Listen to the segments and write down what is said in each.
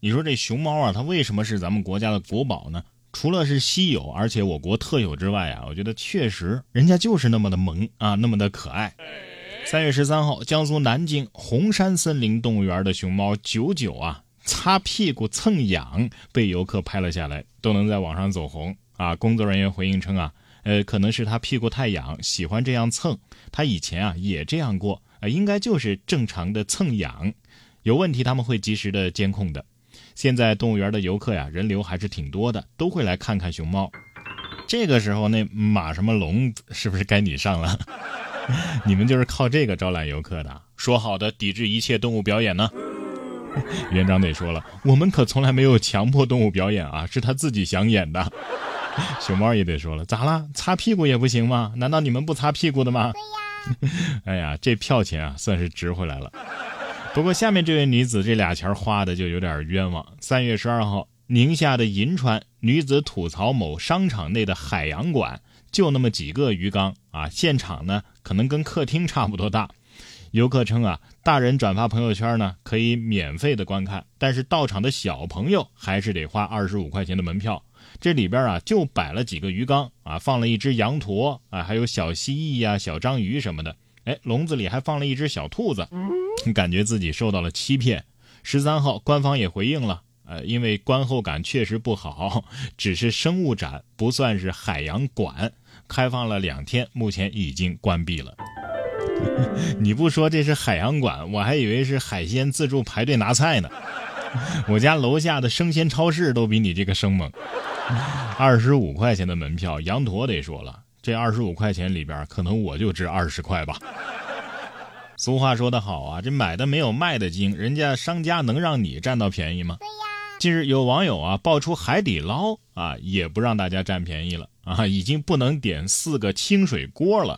你说这熊猫啊，它为什么是咱们国家的国宝呢？除了是稀有，而且我国特有之外啊，我觉得确实人家就是那么的萌啊，那么的可爱。三月十三号，江苏南京红山森林动物园的熊猫九九啊，擦屁股蹭痒被游客拍了下来，都能在网上走红啊。工作人员回应称啊，呃，可能是他屁股太痒，喜欢这样蹭。他以前啊也这样过啊，应该就是正常的蹭痒。有问题他们会及时的监控的。现在动物园的游客呀，人流还是挺多的，都会来看看熊猫。这个时候那马什么龙是不是该你上了？你们就是靠这个招揽游客的？说好的抵制一切动物表演呢？园长得说了，我们可从来没有强迫动物表演啊，是他自己想演的。熊猫也得说了，咋啦？擦屁股也不行吗？难道你们不擦屁股的吗？对呀。哎呀，这票钱啊，算是值回来了。不过下面这位女子这俩钱花的就有点冤枉。三月十二号，宁夏的银川女子吐槽某商场内的海洋馆。就那么几个鱼缸啊，现场呢可能跟客厅差不多大。游客称啊，大人转发朋友圈呢可以免费的观看，但是到场的小朋友还是得花二十五块钱的门票。这里边啊就摆了几个鱼缸啊，放了一只羊驼啊，还有小蜥蜴呀、小章鱼什么的。哎，笼子里还放了一只小兔子，感觉自己受到了欺骗。十三号，官方也回应了。呃，因为观后感确实不好，只是生物展，不算是海洋馆。开放了两天，目前已经关闭了。你不说这是海洋馆，我还以为是海鲜自助排队拿菜呢。我家楼下的生鲜超市都比你这个生猛。二十五块钱的门票，羊驼得说了，这二十五块钱里边，可能我就值二十块吧。俗话说得好啊，这买的没有卖的精，人家商家能让你占到便宜吗？对呀。近日有网友啊爆出海底捞啊也不让大家占便宜了啊，已经不能点四个清水锅了，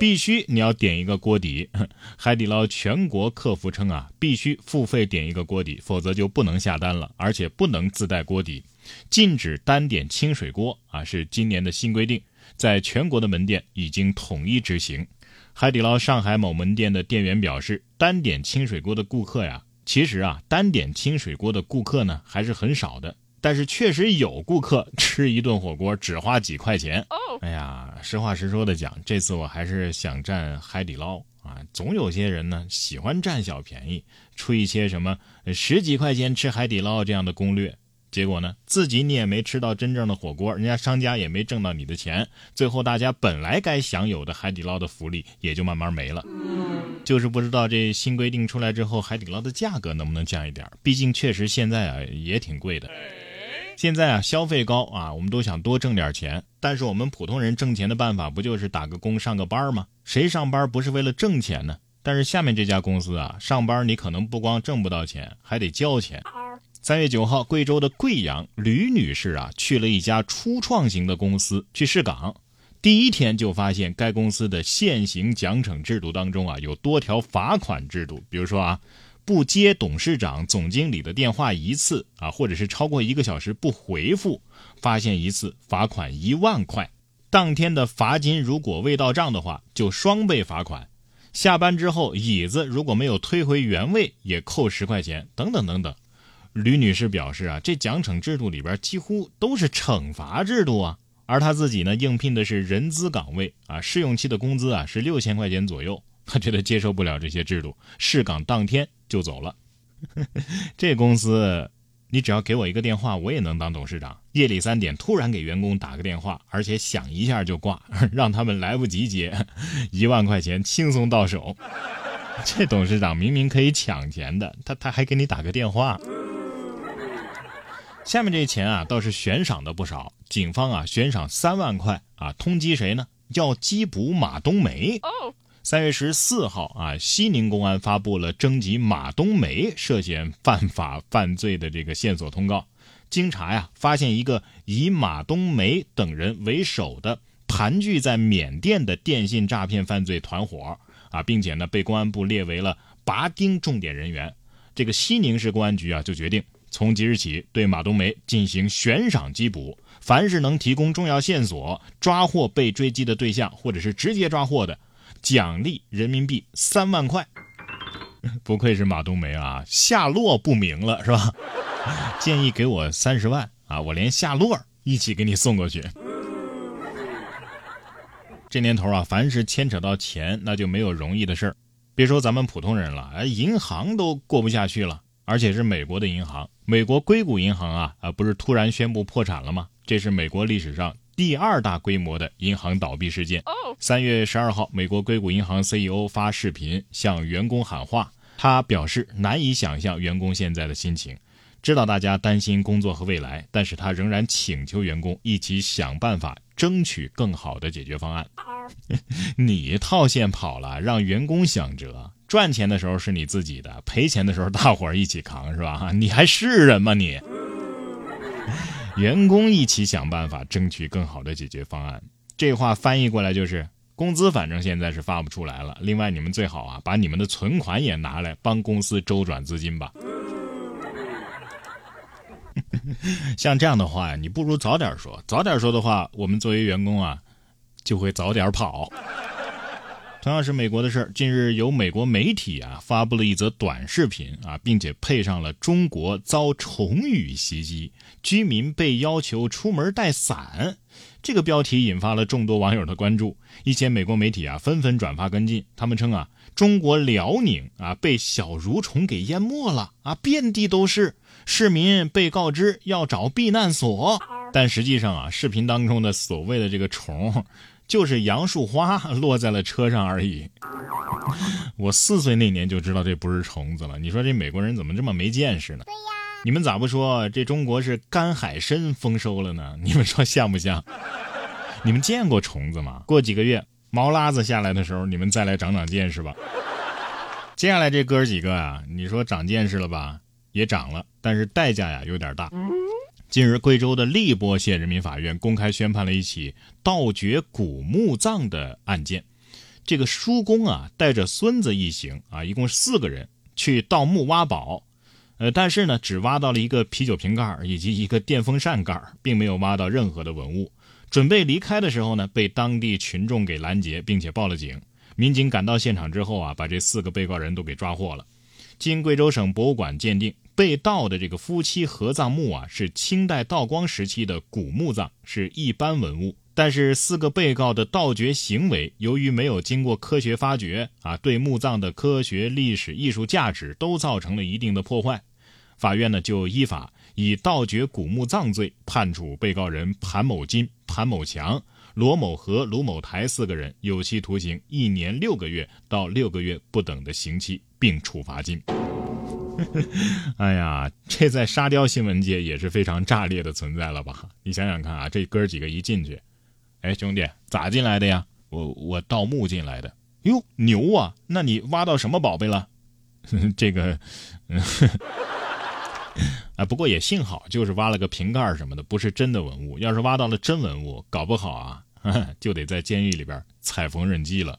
必须你要点一个锅底。海底捞全国客服称啊，必须付费点一个锅底，否则就不能下单了，而且不能自带锅底，禁止单点清水锅啊，是今年的新规定，在全国的门店已经统一执行。海底捞上海某门店的店员表示，单点清水锅的顾客呀。其实啊，单点清水锅的顾客呢还是很少的，但是确实有顾客吃一顿火锅只花几块钱。哎呀，实话实说的讲，这次我还是想占海底捞啊。总有些人呢喜欢占小便宜，出一些什么十几块钱吃海底捞这样的攻略。结果呢，自己你也没吃到真正的火锅，人家商家也没挣到你的钱，最后大家本来该享有的海底捞的福利也就慢慢没了。就是不知道这新规定出来之后，海底捞的价格能不能降一点？毕竟确实现在啊也挺贵的。现在啊消费高啊，我们都想多挣点钱，但是我们普通人挣钱的办法不就是打个工上个班吗？谁上班不是为了挣钱呢？但是下面这家公司啊，上班你可能不光挣不到钱，还得交钱。三月九号，贵州的贵阳吕女士啊，去了一家初创型的公司去试岗，第一天就发现该公司的现行奖惩制度当中啊，有多条罚款制度。比如说啊，不接董事长、总经理的电话一次啊，或者是超过一个小时不回复，发现一次罚款一万块。当天的罚金如果未到账的话，就双倍罚款。下班之后，椅子如果没有推回原位，也扣十块钱，等等等等。吕女士表示啊，这奖惩制度里边几乎都是惩罚制度啊，而她自己呢应聘的是人资岗位啊，试用期的工资啊是六千块钱左右，她觉得接受不了这些制度，试岗当天就走了。这公司，你只要给我一个电话，我也能当董事长。夜里三点突然给员工打个电话，而且响一下就挂，让他们来不及接，一万块钱轻松到手。这董事长明明可以抢钱的，他他还给你打个电话。下面这钱啊，倒是悬赏的不少。警方啊，悬赏三万块啊，通缉谁呢？要缉捕马冬梅。三月十四号啊，西宁公安发布了征集马冬梅涉嫌犯法犯罪的这个线索通告。经查呀，发现一个以马冬梅等人为首的盘踞在缅甸的电信诈骗犯罪团伙啊，并且呢，被公安部列为了拔丁重点人员。这个西宁市公安局啊，就决定。从即日起，对马冬梅进行悬赏缉捕。凡是能提供重要线索、抓获被追击的对象，或者是直接抓获的，奖励人民币三万块。不愧是马冬梅啊，下落不明了是吧？建议给我三十万啊，我连下落一起给你送过去。这年头啊，凡是牵扯到钱，那就没有容易的事儿。别说咱们普通人了，哎，银行都过不下去了，而且是美国的银行，美国硅谷银行啊啊，不是突然宣布破产了吗？这是美国历史上第二大规模的银行倒闭事件。三月十二号，美国硅谷银行 CEO 发视频向员工喊话，他表示难以想象员工现在的心情，知道大家担心工作和未来，但是他仍然请求员工一起想办法。争取更好的解决方案。你套现跑了，让员工想辙。赚钱的时候是你自己的，赔钱的时候大伙儿一起扛，是吧？你还是人吗你？员工一起想办法，争取更好的解决方案。这话翻译过来就是：工资反正现在是发不出来了。另外，你们最好啊，把你们的存款也拿来帮公司周转资金吧。像这样的话呀，你不如早点说。早点说的话，我们作为员工啊，就会早点跑。同样是美国的事儿，近日有美国媒体啊发布了一则短视频啊，并且配上了“中国遭虫雨袭击，居民被要求出门带伞”这个标题，引发了众多网友的关注。一些美国媒体啊纷纷转发跟进，他们称啊，中国辽宁啊被小蠕虫给淹没了啊，遍地都是。市民被告知要找避难所，但实际上啊，视频当中的所谓的这个虫，就是杨树花落在了车上而已。我四岁那年就知道这不是虫子了。你说这美国人怎么这么没见识呢？对呀，你们咋不说这中国是干海参丰收了呢？你们说像不像？你们见过虫子吗？过几个月毛拉子下来的时候，你们再来长长见识吧。接下来这哥几个啊，你说长见识了吧？也长了，但是代价呀有点大。近日，贵州的荔波县人民法院公开宣判了一起盗掘古墓葬的案件。这个叔公啊，带着孙子一行啊，一共四个人去盗墓挖宝，呃，但是呢，只挖到了一个啤酒瓶盖以及一个电风扇盖，并没有挖到任何的文物。准备离开的时候呢，被当地群众给拦截，并且报了警。民警赶到现场之后啊，把这四个被告人都给抓获了。经贵州省博物馆鉴定，被盗的这个夫妻合葬墓啊，是清代道光时期的古墓葬，是一般文物。但是四个被告的盗掘行为，由于没有经过科学发掘啊，对墓葬的科学、历史、艺术价值都造成了一定的破坏。法院呢就依法以盗掘古墓葬罪判处被告人潘某金、潘某强、罗某和、卢某台四个人有期徒刑一年六个月到六个月不等的刑期。并处罚金。哎呀，这在沙雕新闻界也是非常炸裂的存在了吧？你想想看啊，这哥几个一进去，哎，兄弟，咋进来的呀？我我盗墓进来的。哟，牛啊！那你挖到什么宝贝了？这个，啊，不过也幸好，就是挖了个瓶盖什么的，不是真的文物。要是挖到了真文物，搞不好啊，就得在监狱里边踩缝纫机了。